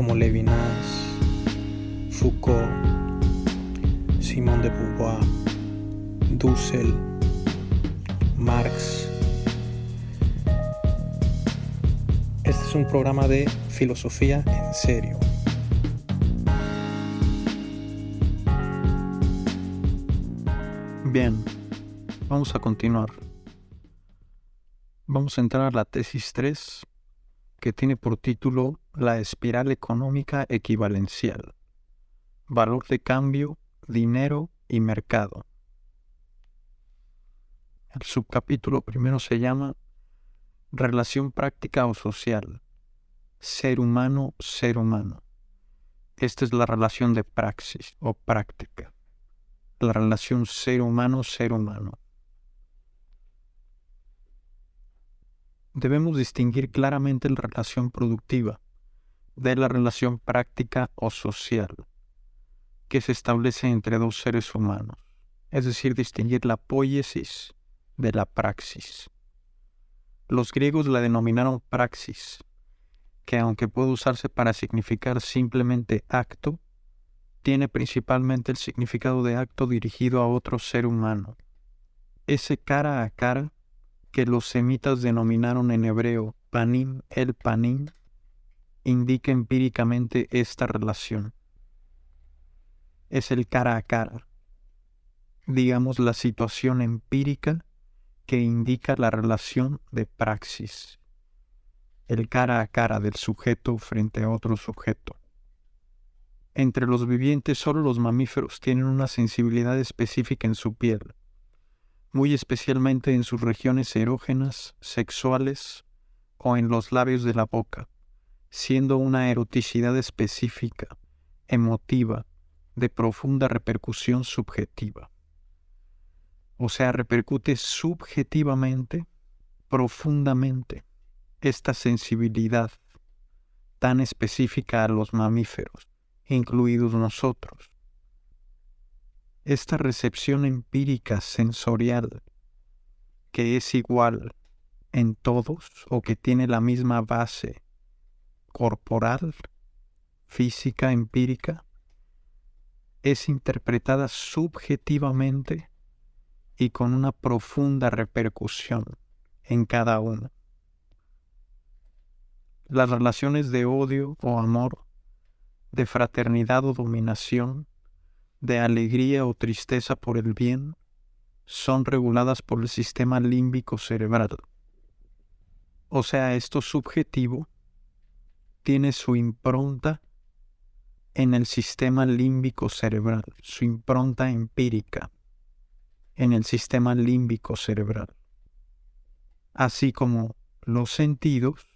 como Levinas, Foucault, Simón de Beauvoir, Dussel, Marx. Este es un programa de filosofía en serio. Bien, vamos a continuar. Vamos a entrar a la tesis 3, que tiene por título La espiral económica equivalencial. Valor de cambio, dinero y mercado. El subcapítulo primero se llama Relación práctica o social. Ser humano, ser humano. Esta es la relación de praxis o práctica la relación ser humano-ser humano. Debemos distinguir claramente la relación productiva de la relación práctica o social que se establece entre dos seres humanos, es decir, distinguir la poiesis de la praxis. Los griegos la denominaron praxis, que aunque puede usarse para significar simplemente acto, tiene principalmente el significado de acto dirigido a otro ser humano. Ese cara a cara que los semitas denominaron en hebreo panim el panim indica empíricamente esta relación. Es el cara a cara, digamos la situación empírica que indica la relación de praxis, el cara a cara del sujeto frente a otro sujeto. Entre los vivientes solo los mamíferos tienen una sensibilidad específica en su piel, muy especialmente en sus regiones erógenas, sexuales o en los labios de la boca, siendo una eroticidad específica, emotiva, de profunda repercusión subjetiva. O sea, repercute subjetivamente, profundamente, esta sensibilidad tan específica a los mamíferos incluidos nosotros. Esta recepción empírica sensorial, que es igual en todos o que tiene la misma base corporal, física, empírica, es interpretada subjetivamente y con una profunda repercusión en cada uno. Las relaciones de odio o amor de fraternidad o dominación, de alegría o tristeza por el bien, son reguladas por el sistema límbico cerebral. O sea, esto subjetivo tiene su impronta en el sistema límbico cerebral, su impronta empírica en el sistema límbico cerebral, así como los sentidos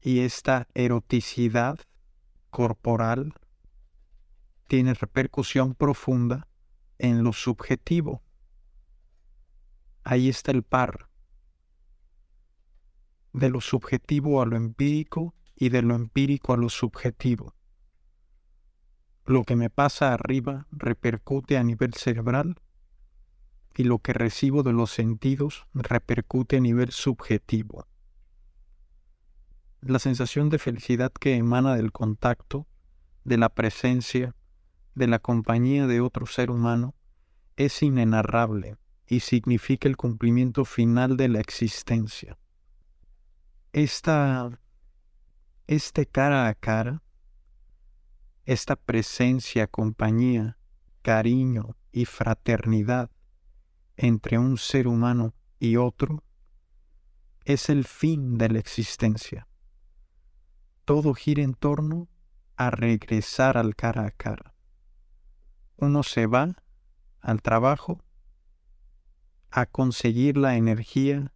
y esta eroticidad corporal tiene repercusión profunda en lo subjetivo. Ahí está el par de lo subjetivo a lo empírico y de lo empírico a lo subjetivo. Lo que me pasa arriba repercute a nivel cerebral y lo que recibo de los sentidos repercute a nivel subjetivo la sensación de felicidad que emana del contacto, de la presencia, de la compañía de otro ser humano, es inenarrable y significa el cumplimiento final de la existencia. Esta, este cara a cara, esta presencia, compañía, cariño y fraternidad entre un ser humano y otro, es el fin de la existencia todo gira en torno a regresar al cara a cara. Uno se va al trabajo a conseguir la energía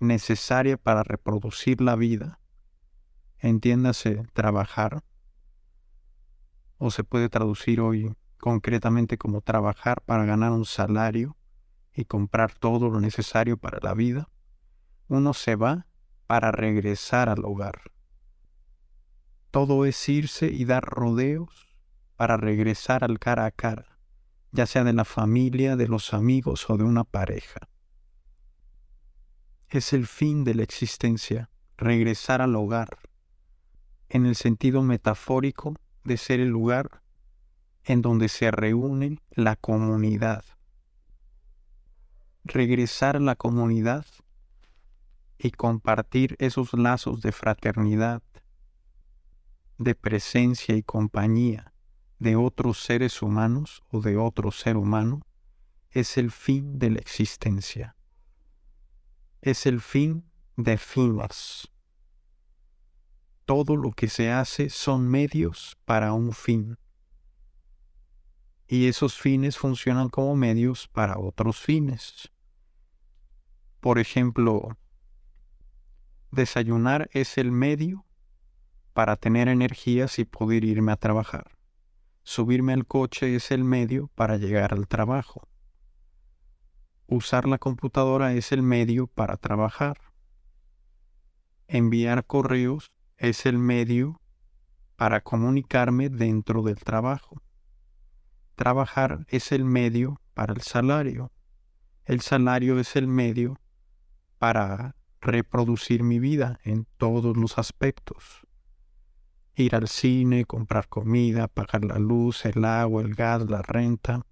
necesaria para reproducir la vida, entiéndase trabajar, o se puede traducir hoy concretamente como trabajar para ganar un salario y comprar todo lo necesario para la vida, uno se va para regresar al hogar. Todo es irse y dar rodeos para regresar al cara a cara, ya sea de la familia, de los amigos o de una pareja. Es el fin de la existencia, regresar al hogar, en el sentido metafórico de ser el lugar en donde se reúne la comunidad. Regresar a la comunidad y compartir esos lazos de fraternidad, de presencia y compañía de otros seres humanos o de otro ser humano, es el fin de la existencia. Es el fin de fines. Todo lo que se hace son medios para un fin y esos fines funcionan como medios para otros fines. Por ejemplo, desayunar es el medio para tener energías y poder irme a trabajar. Subirme al coche es el medio para llegar al trabajo. Usar la computadora es el medio para trabajar. Enviar correos es el medio para comunicarme dentro del trabajo. Trabajar es el medio para el salario. El salario es el medio para reproducir mi vida en todos los aspectos. Ir al cine, comprar comida, pagar la luz, el agua, el gas, la renta.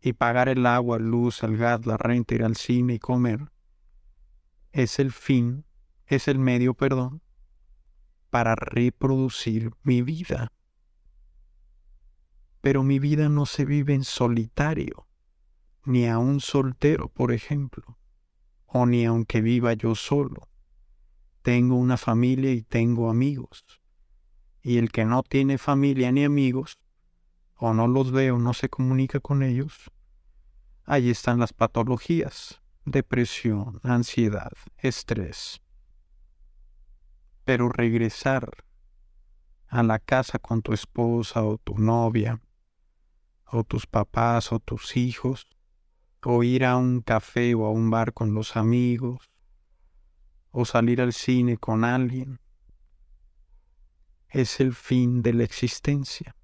Y pagar el agua, la luz, el gas, la renta, ir al cine y comer. Es el fin, es el medio, perdón, para reproducir mi vida pero mi vida no se vive en solitario, ni a un soltero, por ejemplo, o ni aunque viva yo solo. Tengo una familia y tengo amigos. Y el que no tiene familia ni amigos, o no los ve o no se comunica con ellos, ahí están las patologías, depresión, ansiedad, estrés. Pero regresar a la casa con tu esposa o tu novia, o tus papás o tus hijos, o ir a un café o a un bar con los amigos, o salir al cine con alguien. Es el fin de la existencia.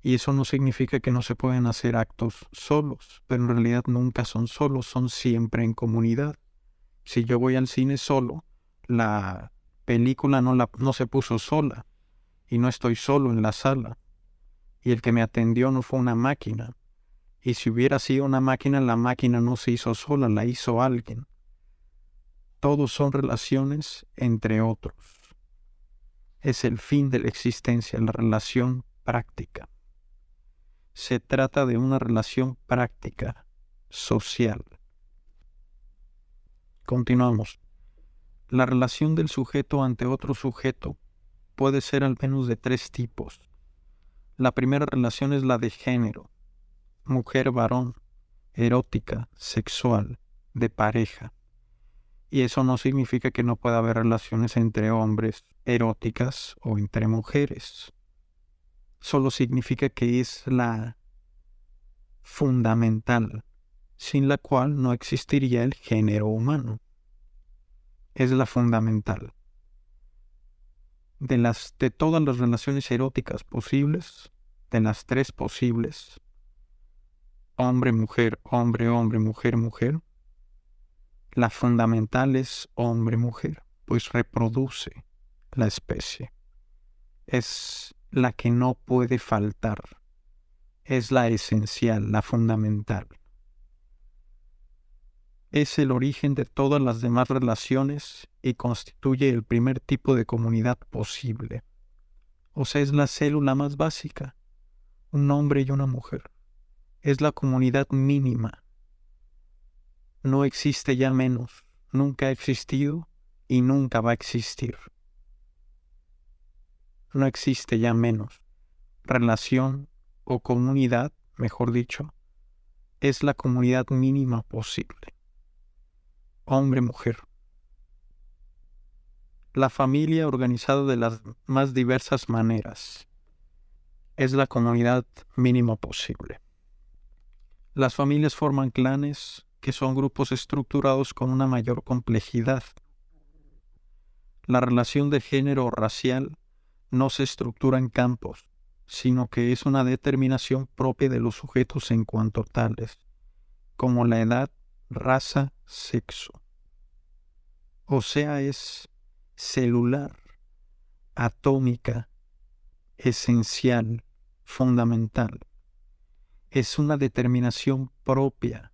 Y eso no significa que no se pueden hacer actos solos, pero en realidad nunca son solos, son siempre en comunidad. Si yo voy al cine solo, la película no, la, no se puso sola y no estoy solo en la sala y el que me atendió no fue una máquina. Y si hubiera sido una máquina, la máquina no se hizo sola, la hizo alguien. Todos son relaciones entre otros. Es el fin de la existencia, la relación práctica. Se trata de una relación práctica, social. Continuamos. La relación del sujeto ante otro sujeto puede ser al menos de tres tipos. La primera relación es la de género, mujer-varón, erótica, sexual, de pareja. Y eso no significa que no pueda haber relaciones entre hombres eróticas o entre mujeres. Solo significa que es la fundamental, sin la cual no existiría el género humano. Es la fundamental de las de todas las relaciones eróticas posibles, de las tres posibles, hombre, mujer, hombre, hombre, mujer, mujer, la fundamental es hombre, mujer, pues reproduce la especie. Es la que no puede faltar. Es la esencial, la fundamental es el origen de todas las demás relaciones y constituye el primer tipo de comunidad posible. O sea, es la célula más básica, un hombre y una mujer. Es la comunidad mínima. No existe ya menos, nunca ha existido y nunca va a existir. No existe ya menos. Relación o comunidad, mejor dicho, es la comunidad mínima posible hombre-mujer. La familia organizada de las más diversas maneras. es la comunidad mínima posible. Las familias forman clanes que son grupos estructurados con una mayor complejidad. La relación de género racial no se estructura en campos, sino que es una determinación propia de los sujetos en cuanto tales, como la edad, raza, sexo. O sea, es celular, atómica, esencial, fundamental. Es una determinación propia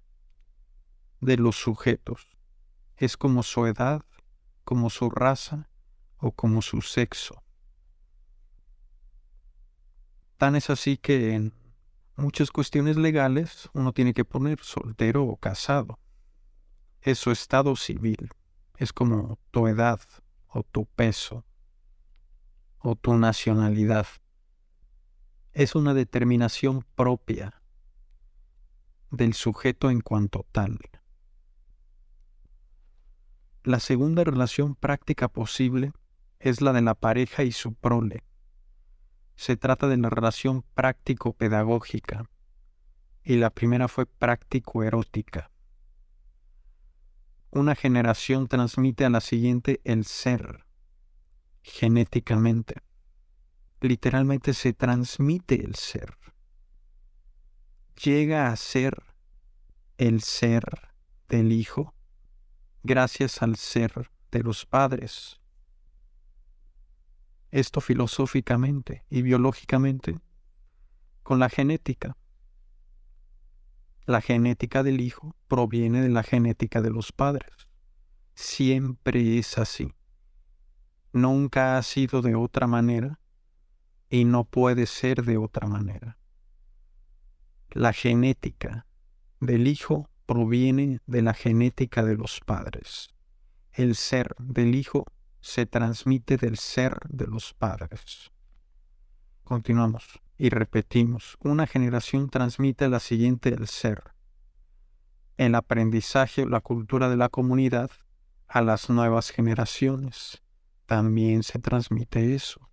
de los sujetos. Es como su edad, como su raza o como su sexo. Tan es así que en muchas cuestiones legales uno tiene que poner soltero o casado. Es su estado civil. Es como tu edad o tu peso o tu nacionalidad. Es una determinación propia del sujeto en cuanto tal. La segunda relación práctica posible es la de la pareja y su prole se trata de la relación práctico-pedagógica y la primera fue práctico-erótica. Una generación transmite a la siguiente el ser genéticamente. Literalmente se transmite el ser. Llega a ser el ser del hijo gracias al ser de los padres esto filosóficamente y biológicamente con la genética. La genética del hijo proviene de la genética de los padres. Siempre es así. Nunca ha sido de otra manera y no puede ser de otra manera. La genética del hijo proviene de la genética de los padres. El ser del hijo se transmite del ser de los padres. Continuamos y repetimos. Una generación transmite la siguiente el ser. El aprendizaje la cultura de la comunidad a las nuevas generaciones. También se transmite eso.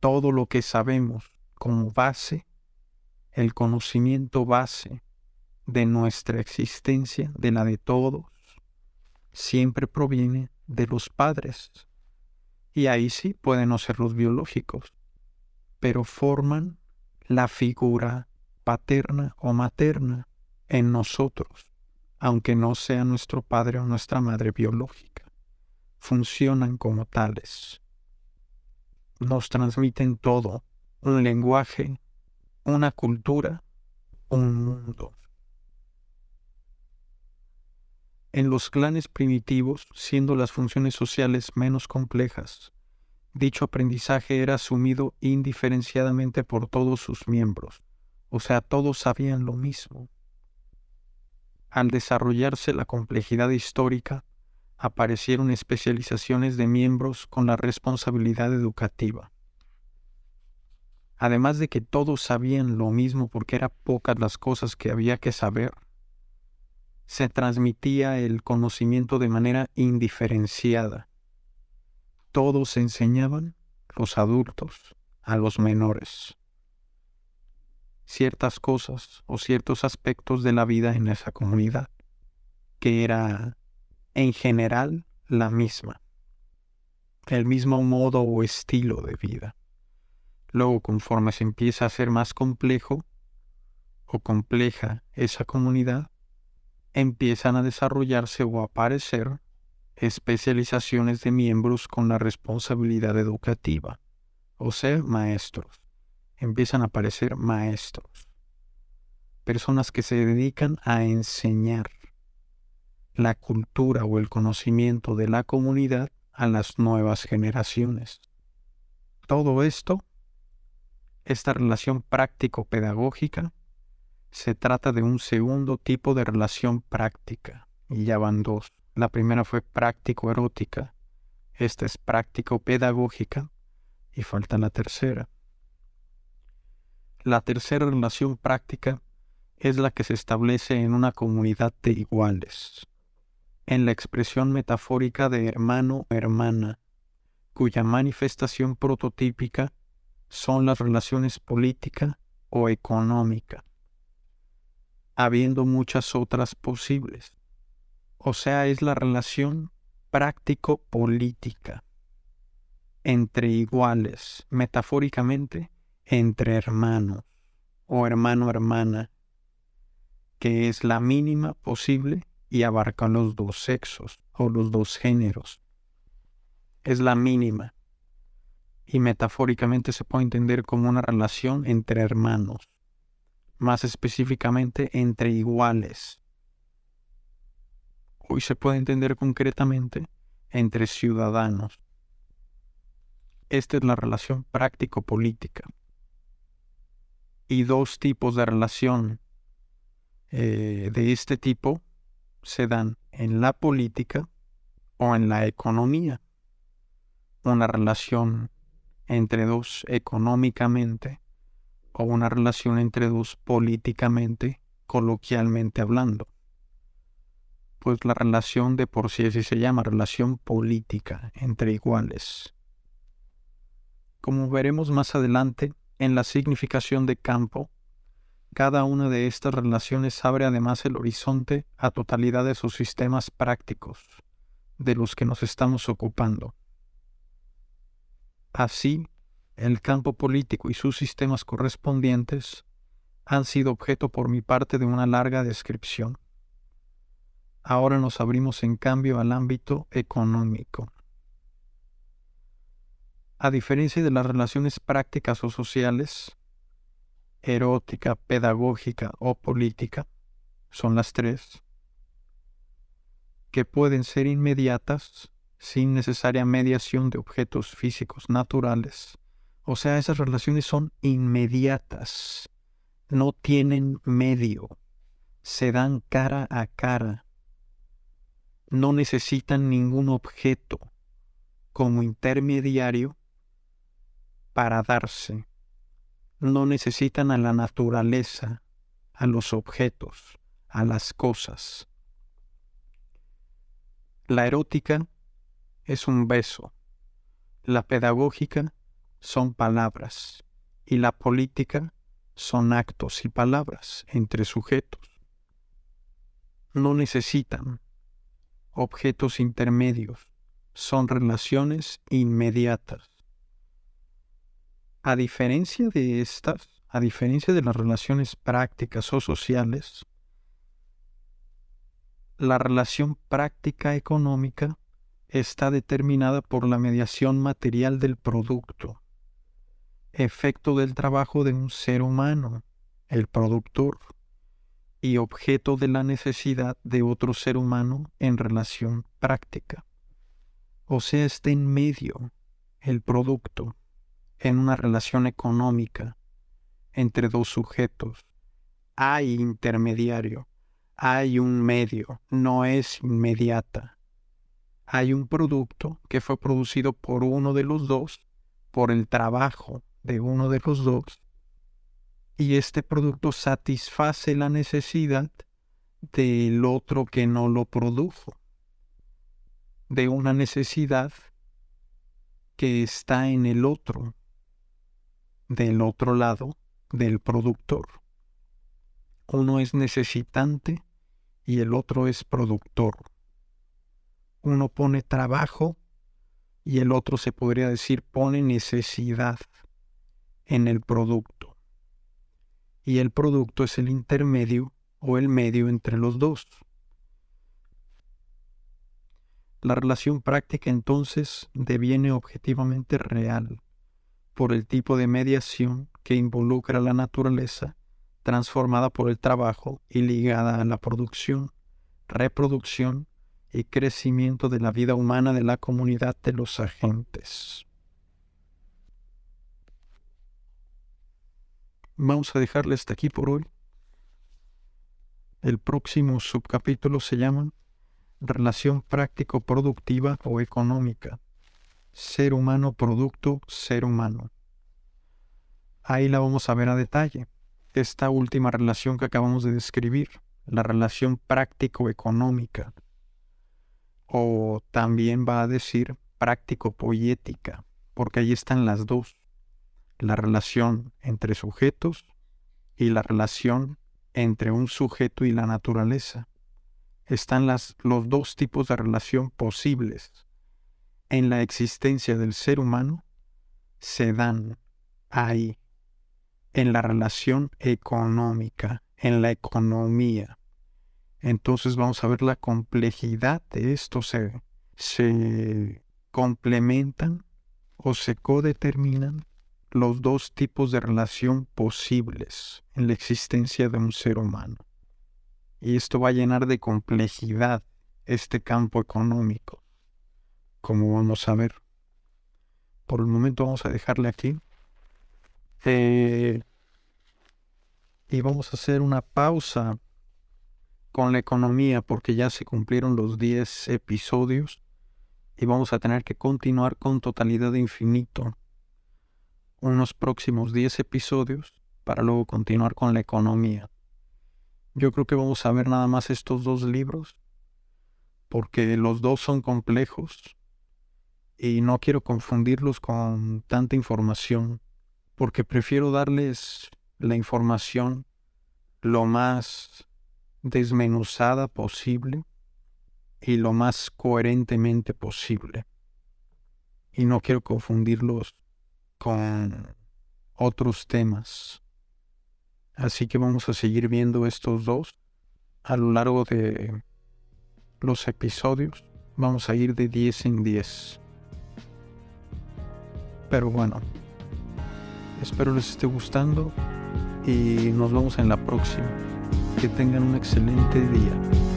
Todo lo que sabemos como base, el conocimiento base de nuestra existencia, de la de todos, siempre proviene de los padres. Y ahí sí pueden no ser los biológicos, pero forman la figura paterna o materna en nosotros, aunque no sea nuestro padre o nuestra madre biológica. Funcionan como tales. Nos transmiten todo, un lenguaje, una cultura, un mundo. En los clanes primitivos, siendo las funciones sociales menos complejas, dicho aprendizaje era asumido indiferenciadamente por todos sus miembros, o sea, todos sabían lo mismo. Al desarrollarse la complejidad histórica, aparecieron especializaciones de miembros con la responsabilidad educativa. Además de que todos sabían lo mismo porque eran pocas las cosas que había que saber, se transmitía el conocimiento de manera indiferenciada. Todos enseñaban, los adultos, a los menores, ciertas cosas o ciertos aspectos de la vida en esa comunidad, que era en general la misma, el mismo modo o estilo de vida. Luego, conforme se empieza a ser más complejo o compleja esa comunidad, empiezan a desarrollarse o a aparecer especializaciones de miembros con la responsabilidad educativa, o sea, maestros. Empiezan a aparecer maestros, personas que se dedican a enseñar la cultura o el conocimiento de la comunidad a las nuevas generaciones. Todo esto, esta relación práctico-pedagógica, se trata de un segundo tipo de relación práctica, y ya van dos. La primera fue práctico-erótica, esta es práctico-pedagógica, y falta la tercera. La tercera relación práctica es la que se establece en una comunidad de iguales, en la expresión metafórica de hermano-hermana, cuya manifestación prototípica son las relaciones política o económica, habiendo muchas otras posibles. O sea, es la relación práctico-política entre iguales, metafóricamente, entre hermanos o hermano-hermana, que es la mínima posible y abarca los dos sexos o los dos géneros. Es la mínima y metafóricamente se puede entender como una relación entre hermanos, más específicamente entre iguales. Hoy se puede entender concretamente entre ciudadanos. Esta es la relación práctico-política. Y dos tipos de relación eh, de este tipo se dan en la política o en la economía. Una relación entre dos económicamente o una relación entre dos políticamente, coloquialmente hablando. Pues la relación de por sí así se llama relación política entre iguales. Como veremos más adelante, en la significación de campo, cada una de estas relaciones abre además el horizonte a totalidad de sus sistemas prácticos, de los que nos estamos ocupando. Así, el campo político y sus sistemas correspondientes han sido objeto por mi parte de una larga descripción. Ahora nos abrimos en cambio al ámbito económico. A diferencia de las relaciones prácticas o sociales, erótica, pedagógica o política, son las tres, que pueden ser inmediatas sin necesaria mediación de objetos físicos naturales. O sea, esas relaciones son inmediatas, no tienen medio, se dan cara a cara, no necesitan ningún objeto como intermediario para darse, no necesitan a la naturaleza, a los objetos, a las cosas. La erótica es un beso. La pedagógica son palabras y la política son actos y palabras entre sujetos. No necesitan objetos intermedios, son relaciones inmediatas. A diferencia de estas, a diferencia de las relaciones prácticas o sociales, la relación práctica económica está determinada por la mediación material del producto, efecto del trabajo de un ser humano, el productor, y objeto de la necesidad de otro ser humano en relación práctica. O sea, está en medio el producto en una relación económica entre dos sujetos. Hay intermediario, hay un medio, no es inmediata hay un producto que fue producido por uno de los dos, por el trabajo de uno de los dos, y este producto satisface la necesidad del otro que no lo produjo, de una necesidad que está en el otro, del otro lado del productor. Uno es necesitante y el otro es productor uno pone trabajo y el otro se podría decir pone necesidad en el producto. Y el producto es el intermedio o el medio entre los dos. La relación práctica entonces deviene objetivamente real por el tipo de mediación que involucra la naturaleza transformada por el trabajo y ligada a la producción, reproducción y crecimiento de la vida humana de la comunidad de los agentes. Vamos a dejarle hasta aquí por hoy. El próximo subcapítulo se llama Relación práctico-productiva o económica. Ser humano, producto, ser humano. Ahí la vamos a ver a detalle. Esta última relación que acabamos de describir, la relación práctico-económica o también va a decir práctico poética, porque ahí están las dos, la relación entre sujetos y la relación entre un sujeto y la naturaleza. Están los dos tipos de relación posibles en la existencia del ser humano, se dan ahí, en la relación económica, en la economía. Entonces vamos a ver la complejidad de esto. Se, se complementan o se codeterminan los dos tipos de relación posibles en la existencia de un ser humano. Y esto va a llenar de complejidad este campo económico, como vamos a ver. Por el momento vamos a dejarle aquí. Eh, y vamos a hacer una pausa con la economía porque ya se cumplieron los 10 episodios y vamos a tener que continuar con totalidad infinito unos próximos 10 episodios para luego continuar con la economía. Yo creo que vamos a ver nada más estos dos libros porque los dos son complejos y no quiero confundirlos con tanta información porque prefiero darles la información lo más desmenuzada posible y lo más coherentemente posible. Y no quiero confundirlos con otros temas. Así que vamos a seguir viendo estos dos a lo largo de los episodios. Vamos a ir de 10 en 10. Pero bueno, espero les esté gustando y nos vemos en la próxima. Que tengan un excelente día.